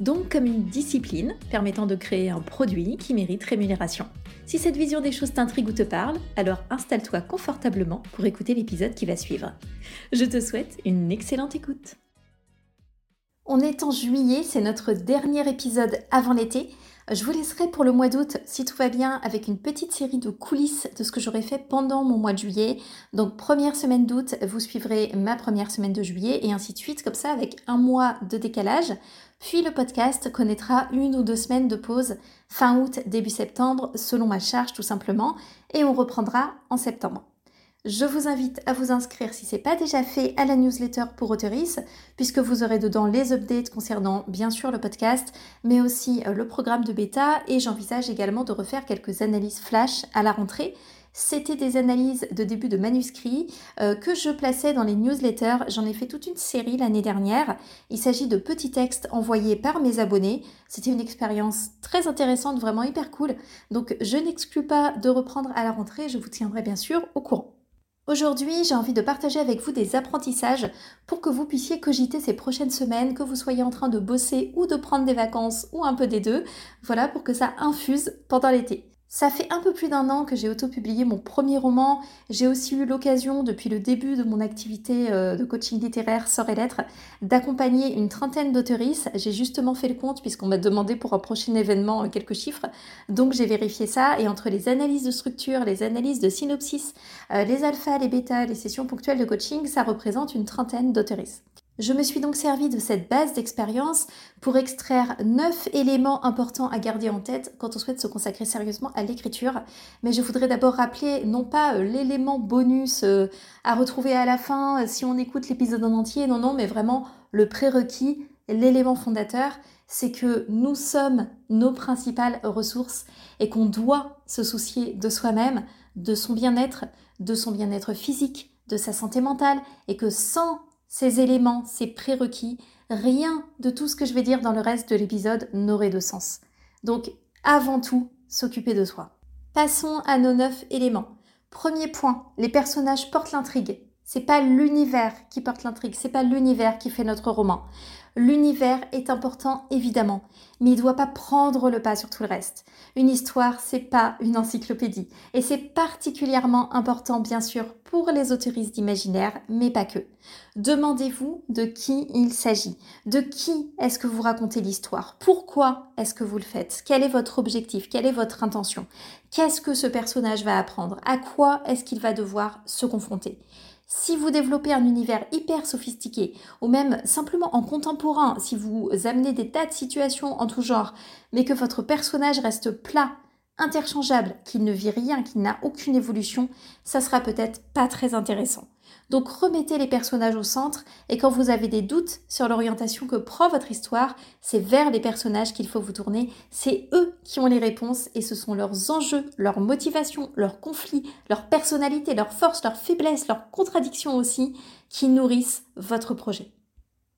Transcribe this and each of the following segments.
Donc comme une discipline permettant de créer un produit qui mérite rémunération. Si cette vision des choses t'intrigue ou te parle, alors installe-toi confortablement pour écouter l'épisode qui va suivre. Je te souhaite une excellente écoute. On est en juillet, c'est notre dernier épisode avant l'été. Je vous laisserai pour le mois d'août, si tout va bien, avec une petite série de coulisses de ce que j'aurai fait pendant mon mois de juillet. Donc première semaine d'août, vous suivrez ma première semaine de juillet et ainsi de suite, comme ça, avec un mois de décalage. Puis le podcast connaîtra une ou deux semaines de pause fin août, début septembre, selon ma charge tout simplement, et on reprendra en septembre. Je vous invite à vous inscrire si ce n'est pas déjà fait à la newsletter pour Autoris, puisque vous aurez dedans les updates concernant bien sûr le podcast, mais aussi euh, le programme de bêta et j'envisage également de refaire quelques analyses flash à la rentrée. C'était des analyses de début de manuscrits euh, que je plaçais dans les newsletters. J'en ai fait toute une série l'année dernière. Il s'agit de petits textes envoyés par mes abonnés. C'était une expérience très intéressante, vraiment hyper cool. Donc je n'exclus pas de reprendre à la rentrée. Je vous tiendrai bien sûr au courant. Aujourd'hui, j'ai envie de partager avec vous des apprentissages pour que vous puissiez cogiter ces prochaines semaines, que vous soyez en train de bosser ou de prendre des vacances ou un peu des deux. Voilà, pour que ça infuse pendant l'été. Ça fait un peu plus d'un an que j'ai auto-publié mon premier roman. J'ai aussi eu l'occasion, depuis le début de mon activité euh, de coaching littéraire Sort et Lettres, d'accompagner une trentaine d'auteuristes. J'ai justement fait le compte puisqu'on m'a demandé pour un prochain événement euh, quelques chiffres. Donc j'ai vérifié ça et entre les analyses de structure, les analyses de synopsis, euh, les alphas, les bêtas, les sessions ponctuelles de coaching, ça représente une trentaine d'auteuristes. Je me suis donc servi de cette base d'expérience pour extraire neuf éléments importants à garder en tête quand on souhaite se consacrer sérieusement à l'écriture. Mais je voudrais d'abord rappeler non pas euh, l'élément bonus euh, à retrouver à la fin euh, si on écoute l'épisode en entier, non, non, mais vraiment le prérequis, l'élément fondateur, c'est que nous sommes nos principales ressources et qu'on doit se soucier de soi-même, de son bien-être, de son bien-être physique, de sa santé mentale et que sans ces éléments, ces prérequis, rien de tout ce que je vais dire dans le reste de l'épisode n'aurait de sens. Donc, avant tout, s'occuper de soi. Passons à nos neuf éléments. Premier point, les personnages portent l'intrigue. C'est pas l'univers qui porte l'intrigue, c'est pas l'univers qui fait notre roman. L'univers est important évidemment, mais il ne doit pas prendre le pas sur tout le reste. Une histoire, c'est pas une encyclopédie, et c'est particulièrement important bien sûr pour les autoristes d'imaginaire, mais pas que. Demandez-vous de qui il s'agit, de qui est-ce que vous racontez l'histoire, pourquoi est-ce que vous le faites, quel est votre objectif, quelle est votre intention, qu'est-ce que ce personnage va apprendre, à quoi est-ce qu'il va devoir se confronter? Si vous développez un univers hyper sophistiqué, ou même simplement en contemporain, si vous amenez des tas de situations en tout genre, mais que votre personnage reste plat, interchangeable, qu'il ne vit rien, qu'il n'a aucune évolution, ça sera peut-être pas très intéressant. Donc remettez les personnages au centre et quand vous avez des doutes sur l'orientation que prend votre histoire, c'est vers les personnages qu'il faut vous tourner. C'est eux qui ont les réponses et ce sont leurs enjeux, leurs motivations, leurs conflits, leur personnalité, leurs forces, leurs faiblesses, leurs contradictions aussi qui nourrissent votre projet.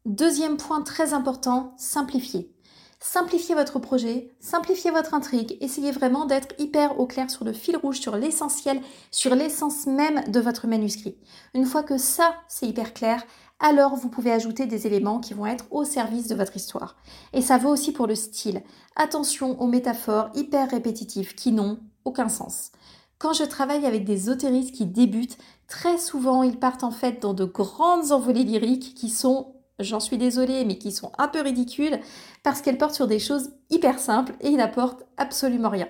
Deuxième point très important, simplifier. Simplifiez votre projet, simplifiez votre intrigue, essayez vraiment d'être hyper au clair sur le fil rouge, sur l'essentiel, sur l'essence même de votre manuscrit. Une fois que ça, c'est hyper clair, alors vous pouvez ajouter des éléments qui vont être au service de votre histoire. Et ça vaut aussi pour le style. Attention aux métaphores hyper répétitives qui n'ont aucun sens. Quand je travaille avec des autéristes qui débutent, très souvent ils partent en fait dans de grandes envolées lyriques qui sont j'en suis désolée, mais qui sont un peu ridicules parce qu'elles portent sur des choses hyper simples et n'apportent absolument rien.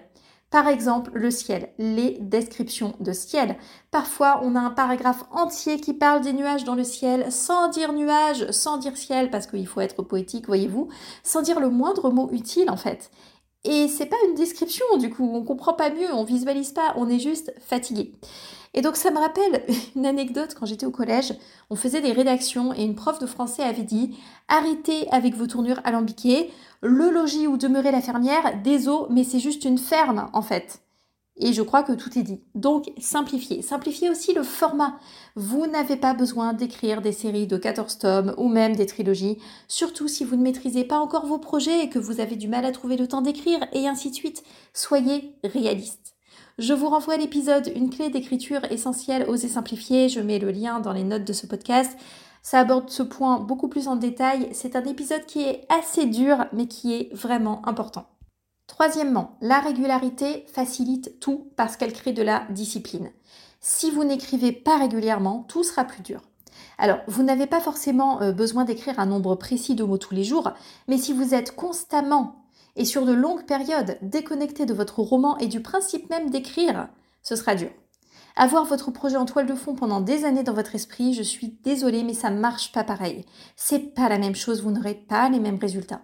Par exemple, le ciel, les descriptions de ciel. Parfois, on a un paragraphe entier qui parle des nuages dans le ciel, sans dire nuages, sans dire ciel, parce qu'il faut être poétique, voyez-vous, sans dire le moindre mot utile en fait. Et c'est pas une description, du coup, on comprend pas mieux, on visualise pas, on est juste fatigué. Et donc ça me rappelle une anecdote quand j'étais au collège, on faisait des rédactions et une prof de français avait dit arrêtez avec vos tournures alambiquées, le logis où demeurait la fermière, désolé mais c'est juste une ferme en fait. Et je crois que tout est dit. Donc, simplifiez. Simplifiez aussi le format. Vous n'avez pas besoin d'écrire des séries de 14 tomes ou même des trilogies, surtout si vous ne maîtrisez pas encore vos projets et que vous avez du mal à trouver le temps d'écrire et ainsi de suite. Soyez réaliste. Je vous renvoie à l'épisode Une clé d'écriture essentielle, oser simplifier. Je mets le lien dans les notes de ce podcast. Ça aborde ce point beaucoup plus en détail. C'est un épisode qui est assez dur, mais qui est vraiment important. Troisièmement, la régularité facilite tout parce qu'elle crée de la discipline. Si vous n'écrivez pas régulièrement, tout sera plus dur. Alors, vous n'avez pas forcément euh, besoin d'écrire un nombre précis de mots tous les jours, mais si vous êtes constamment et sur de longues périodes déconnecté de votre roman et du principe même d'écrire, ce sera dur. Avoir votre projet en toile de fond pendant des années dans votre esprit, je suis désolée, mais ça marche pas pareil. C'est pas la même chose, vous n'aurez pas les mêmes résultats.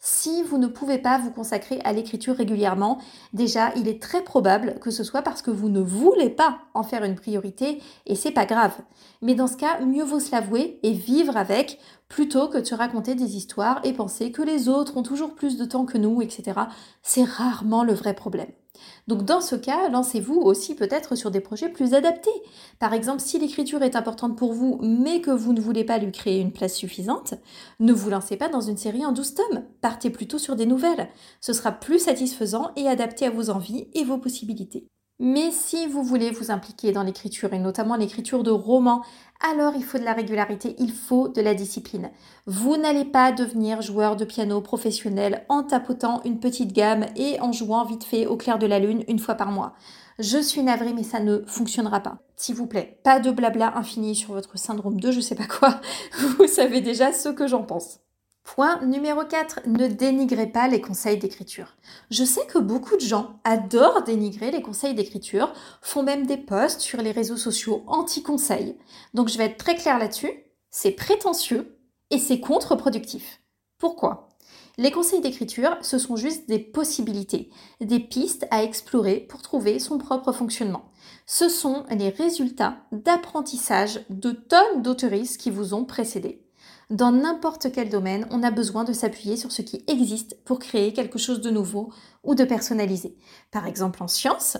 Si vous ne pouvez pas vous consacrer à l'écriture régulièrement, déjà, il est très probable que ce soit parce que vous ne voulez pas en faire une priorité et c'est pas grave. Mais dans ce cas, mieux vaut se l'avouer et vivre avec plutôt que de se raconter des histoires et penser que les autres ont toujours plus de temps que nous, etc. C'est rarement le vrai problème. Donc dans ce cas, lancez-vous aussi peut-être sur des projets plus adaptés. Par exemple, si l'écriture est importante pour vous, mais que vous ne voulez pas lui créer une place suffisante, ne vous lancez pas dans une série en 12 tomes. Partez plutôt sur des nouvelles. Ce sera plus satisfaisant et adapté à vos envies et vos possibilités. Mais si vous voulez vous impliquer dans l'écriture, et notamment l'écriture de romans, alors il faut de la régularité, il faut de la discipline. Vous n'allez pas devenir joueur de piano professionnel en tapotant une petite gamme et en jouant vite fait au clair de la lune une fois par mois. Je suis navrée, mais ça ne fonctionnera pas. S'il vous plaît, pas de blabla infini sur votre syndrome de je sais pas quoi. Vous savez déjà ce que j'en pense. Point numéro 4, ne dénigrez pas les conseils d'écriture. Je sais que beaucoup de gens adorent dénigrer les conseils d'écriture, font même des posts sur les réseaux sociaux anti-conseils. Donc je vais être très claire là-dessus, c'est prétentieux et c'est contre-productif. Pourquoi? Les conseils d'écriture, ce sont juste des possibilités, des pistes à explorer pour trouver son propre fonctionnement. Ce sont les résultats d'apprentissage de tonnes d'autoristes qui vous ont précédé. Dans n'importe quel domaine, on a besoin de s'appuyer sur ce qui existe pour créer quelque chose de nouveau ou de personnalisé. Par exemple, en sciences,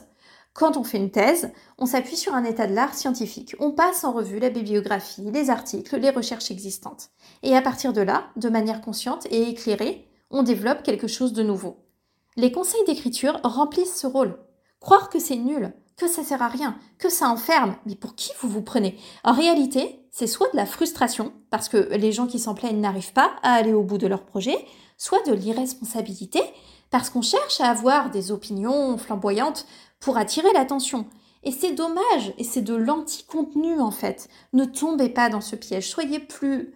quand on fait une thèse, on s'appuie sur un état de l'art scientifique. On passe en revue la bibliographie, les articles, les recherches existantes. Et à partir de là, de manière consciente et éclairée, on développe quelque chose de nouveau. Les conseils d'écriture remplissent ce rôle. Croire que c'est nul, que ça sert à rien, que ça enferme, mais pour qui vous vous prenez? En réalité, c'est soit de la frustration, parce que les gens qui s'en plaignent n'arrivent pas à aller au bout de leur projet, soit de l'irresponsabilité, parce qu'on cherche à avoir des opinions flamboyantes pour attirer l'attention. Et c'est dommage, et c'est de l'anti-contenu en fait. Ne tombez pas dans ce piège, soyez plus,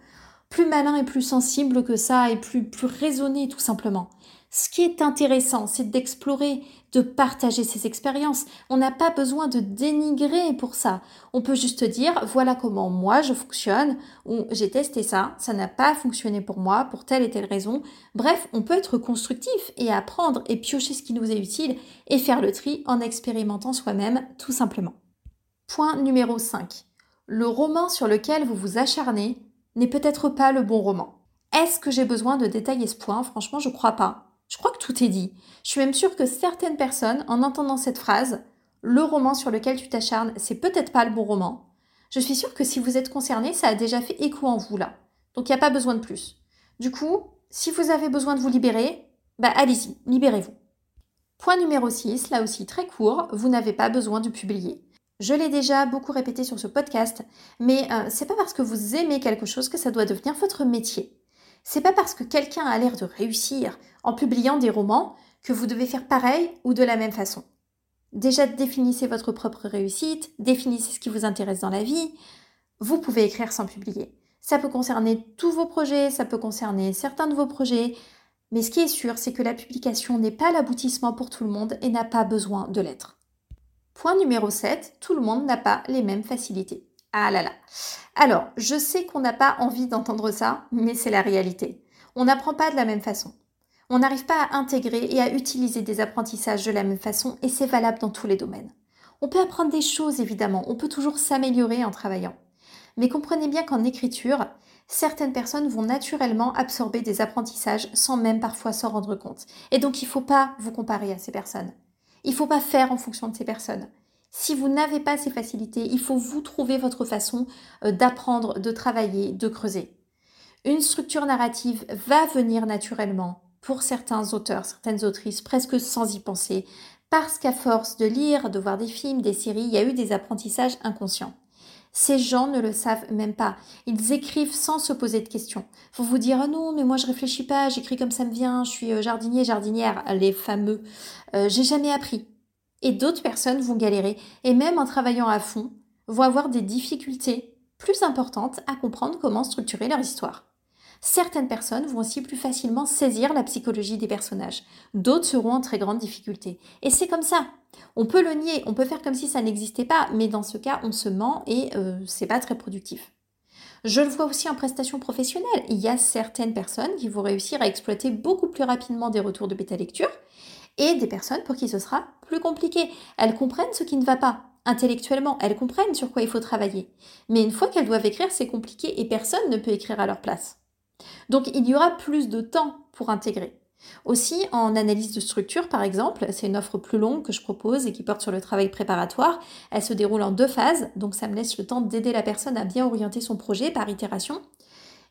plus malin et plus sensible que ça, et plus, plus raisonné tout simplement. Ce qui est intéressant, c'est d'explorer, de partager ses expériences. On n'a pas besoin de dénigrer pour ça. On peut juste dire, voilà comment moi je fonctionne, ou j'ai testé ça, ça n'a pas fonctionné pour moi, pour telle et telle raison. Bref, on peut être constructif et apprendre et piocher ce qui nous est utile et faire le tri en expérimentant soi-même, tout simplement. Point numéro 5. Le roman sur lequel vous vous acharnez n'est peut-être pas le bon roman. Est-ce que j'ai besoin de détailler ce point? Franchement, je crois pas. Je crois que tout est dit. Je suis même sûre que certaines personnes, en entendant cette phrase, le roman sur lequel tu t'acharnes, c'est peut-être pas le bon roman. Je suis sûre que si vous êtes concerné, ça a déjà fait écho en vous là. Donc il n'y a pas besoin de plus. Du coup, si vous avez besoin de vous libérer, bah allez-y, libérez-vous. Point numéro 6, là aussi très court, vous n'avez pas besoin de publier. Je l'ai déjà beaucoup répété sur ce podcast, mais euh, c'est pas parce que vous aimez quelque chose que ça doit devenir votre métier. C'est pas parce que quelqu'un a l'air de réussir en publiant des romans que vous devez faire pareil ou de la même façon. Déjà, définissez votre propre réussite, définissez ce qui vous intéresse dans la vie. Vous pouvez écrire sans publier. Ça peut concerner tous vos projets, ça peut concerner certains de vos projets, mais ce qui est sûr, c'est que la publication n'est pas l'aboutissement pour tout le monde et n'a pas besoin de l'être. Point numéro 7, tout le monde n'a pas les mêmes facilités. Ah là là. Alors, je sais qu'on n'a pas envie d'entendre ça, mais c'est la réalité. On n'apprend pas de la même façon. On n'arrive pas à intégrer et à utiliser des apprentissages de la même façon et c'est valable dans tous les domaines. On peut apprendre des choses, évidemment, on peut toujours s'améliorer en travaillant. Mais comprenez bien qu'en écriture, certaines personnes vont naturellement absorber des apprentissages sans même parfois s'en rendre compte. Et donc il ne faut pas vous comparer à ces personnes. Il ne faut pas faire en fonction de ces personnes. Si vous n'avez pas ces facilités, il faut vous trouver votre façon euh, d'apprendre, de travailler, de creuser. Une structure narrative va venir naturellement pour certains auteurs, certaines autrices, presque sans y penser, parce qu'à force de lire, de voir des films, des séries, il y a eu des apprentissages inconscients. Ces gens ne le savent même pas. Ils écrivent sans se poser de questions. Faut vous dire, ah non, mais moi je réfléchis pas, j'écris comme ça me vient, je suis euh, jardinier, jardinière, les fameux. Euh, j'ai jamais appris. Et d'autres personnes vont galérer, et même en travaillant à fond, vont avoir des difficultés plus importantes à comprendre comment structurer leur histoire. Certaines personnes vont aussi plus facilement saisir la psychologie des personnages. D'autres seront en très grande difficulté. Et c'est comme ça. On peut le nier, on peut faire comme si ça n'existait pas, mais dans ce cas, on se ment et euh, c'est pas très productif. Je le vois aussi en prestation professionnelle. Il y a certaines personnes qui vont réussir à exploiter beaucoup plus rapidement des retours de bêta lecture et des personnes pour qui ce sera plus compliqué. Elles comprennent ce qui ne va pas. Intellectuellement, elles comprennent sur quoi il faut travailler. Mais une fois qu'elles doivent écrire, c'est compliqué et personne ne peut écrire à leur place. Donc il y aura plus de temps pour intégrer. Aussi, en analyse de structure, par exemple, c'est une offre plus longue que je propose et qui porte sur le travail préparatoire. Elle se déroule en deux phases, donc ça me laisse le temps d'aider la personne à bien orienter son projet par itération.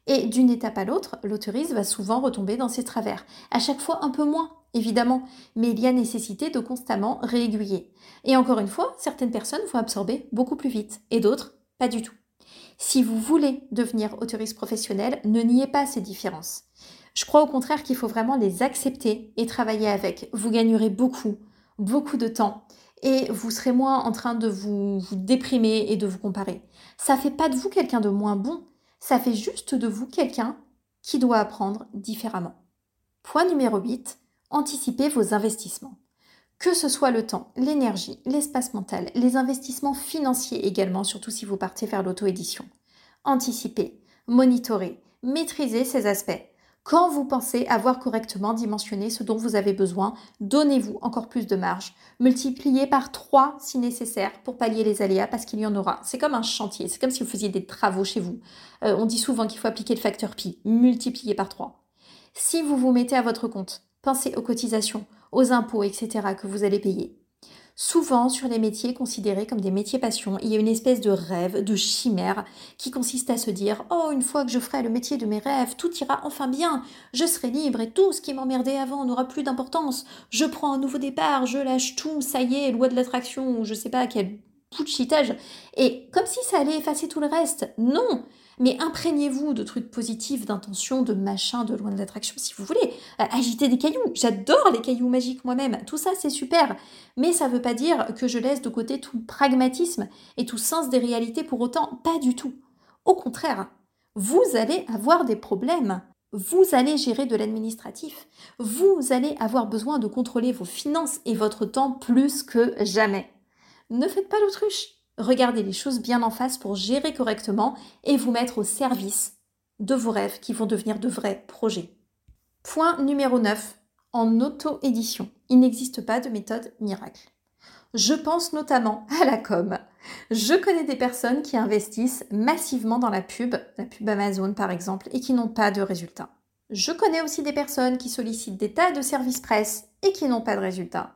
Et d'une étape à l'autre, l'autoriste va souvent retomber dans ses travers. À chaque fois un peu moins, évidemment, mais il y a nécessité de constamment réaiguiller. Et encore une fois, certaines personnes vont absorber beaucoup plus vite et d'autres pas du tout. Si vous voulez devenir autoriste professionnel, ne niez pas ces différences. Je crois au contraire qu'il faut vraiment les accepter et travailler avec. Vous gagnerez beaucoup, beaucoup de temps et vous serez moins en train de vous, déprimer et de vous comparer. Ça fait pas de vous quelqu'un de moins bon, ça fait juste de vous quelqu'un qui doit apprendre différemment. Point numéro 8, anticipez vos investissements. Que ce soit le temps, l'énergie, l'espace mental, les investissements financiers également, surtout si vous partez vers l'auto-édition. Anticipez, monitorez, maîtrisez ces aspects. Quand vous pensez avoir correctement dimensionné ce dont vous avez besoin, donnez-vous encore plus de marge. Multipliez par 3 si nécessaire pour pallier les aléas parce qu'il y en aura. C'est comme un chantier, c'est comme si vous faisiez des travaux chez vous. Euh, on dit souvent qu'il faut appliquer le facteur pi, multiplier par 3. Si vous vous mettez à votre compte, pensez aux cotisations, aux impôts, etc. que vous allez payer. Souvent, sur les métiers considérés comme des métiers passion, il y a une espèce de rêve, de chimère, qui consiste à se dire Oh, une fois que je ferai le métier de mes rêves, tout ira enfin bien, je serai libre et tout ce qui m'emmerdait avant n'aura plus d'importance. Je prends un nouveau départ, je lâche tout, ça y est, loi de l'attraction, ou je sais pas quel chitage. Et comme si ça allait effacer tout le reste. Non mais imprégnez-vous de trucs positifs, d'intentions, de machin, de loin de l'attraction, si vous voulez. Euh, agiter des cailloux. J'adore les cailloux magiques moi-même. Tout ça, c'est super. Mais ça ne veut pas dire que je laisse de côté tout pragmatisme et tout sens des réalités pour autant. Pas du tout. Au contraire, vous allez avoir des problèmes. Vous allez gérer de l'administratif. Vous allez avoir besoin de contrôler vos finances et votre temps plus que jamais. Ne faites pas l'autruche. Regardez les choses bien en face pour gérer correctement et vous mettre au service de vos rêves qui vont devenir de vrais projets. Point numéro 9. En auto-édition, il n'existe pas de méthode miracle. Je pense notamment à la com. Je connais des personnes qui investissent massivement dans la pub, la pub Amazon par exemple, et qui n'ont pas de résultats. Je connais aussi des personnes qui sollicitent des tas de services presse et qui n'ont pas de résultats.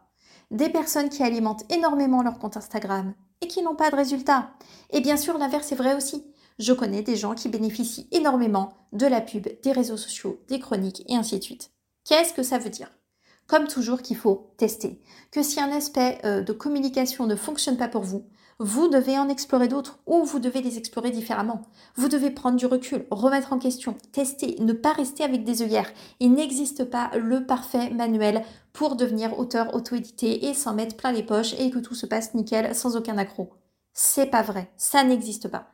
Des personnes qui alimentent énormément leur compte Instagram et qui n'ont pas de résultats. Et bien sûr, l'inverse est vrai aussi. Je connais des gens qui bénéficient énormément de la pub, des réseaux sociaux, des chroniques et ainsi de suite. Qu'est-ce que ça veut dire? Comme toujours qu'il faut tester. Que si un aspect euh, de communication ne fonctionne pas pour vous, vous devez en explorer d'autres ou vous devez les explorer différemment. Vous devez prendre du recul, remettre en question, tester, ne pas rester avec des œillères. Il n'existe pas le parfait manuel pour devenir auteur auto-édité et s'en mettre plein les poches et que tout se passe nickel sans aucun accroc. C'est pas vrai, ça n'existe pas.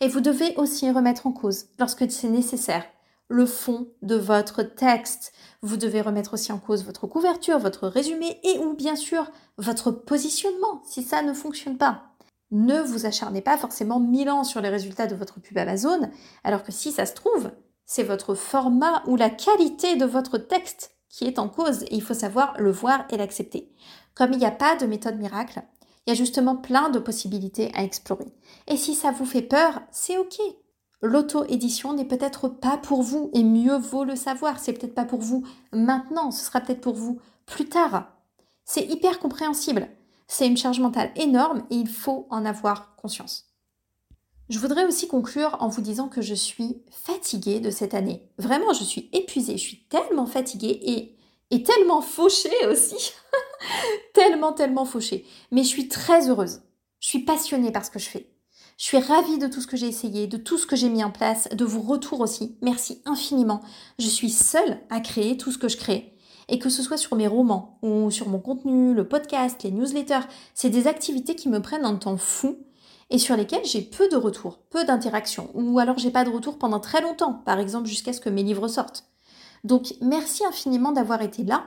Et vous devez aussi remettre en cause, lorsque c'est nécessaire, le fond de votre texte. Vous devez remettre aussi en cause votre couverture, votre résumé et ou bien sûr votre positionnement si ça ne fonctionne pas ne vous acharnez pas forcément mille ans sur les résultats de votre pub Amazon, alors que si ça se trouve, c'est votre format ou la qualité de votre texte qui est en cause et il faut savoir le voir et l'accepter. Comme il n'y a pas de méthode miracle, Il y a justement plein de possibilités à explorer. Et si ça vous fait peur, c'est ok. L'auto-édition n'est peut-être pas pour vous et mieux vaut le savoir. C'est peut-être pas pour vous maintenant, ce sera peut-être pour vous plus tard. C'est hyper compréhensible. C'est une charge mentale énorme et il faut en avoir conscience. Je voudrais aussi conclure en vous disant que je suis fatiguée de cette année. Vraiment, je suis épuisée, je suis tellement fatiguée et, et tellement fauchée aussi. tellement, tellement fauchée. Mais je suis très heureuse. Je suis passionnée par ce que je fais. Je suis ravie de tout ce que j'ai essayé, de tout ce que j'ai mis en place, de vos retours aussi. Merci infiniment. Je suis seule à créer tout ce que je crée. Et que ce soit sur mes romans ou sur mon contenu, le podcast, les newsletters, c'est des activités qui me prennent un temps fou et sur lesquels j'ai peu de retours, peu d'interactions, ou alors j'ai pas de retour pendant très longtemps, par exemple jusqu'à ce que mes livres sortent. Donc merci infiniment d'avoir été là,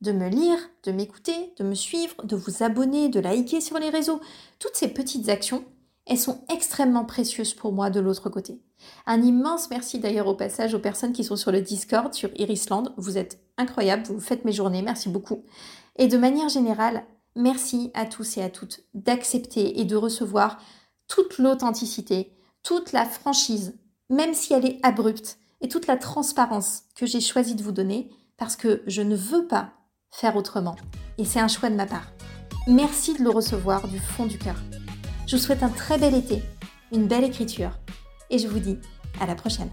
de me lire, de m'écouter, de me suivre, de vous abonner, de liker sur les réseaux. Toutes ces petites actions, elles sont extrêmement précieuses pour moi de l'autre côté. Un immense merci d'ailleurs au passage aux personnes qui sont sur le Discord, sur Irisland. Vous êtes incroyables, vous faites mes journées, merci beaucoup. Et de manière générale, merci à tous et à toutes d'accepter et de recevoir toute l'authenticité, toute la franchise, même si elle est abrupte, et toute la transparence que j'ai choisi de vous donner, parce que je ne veux pas faire autrement. Et c'est un choix de ma part. Merci de le recevoir du fond du cœur. Je vous souhaite un très bel été, une belle écriture, et je vous dis à la prochaine.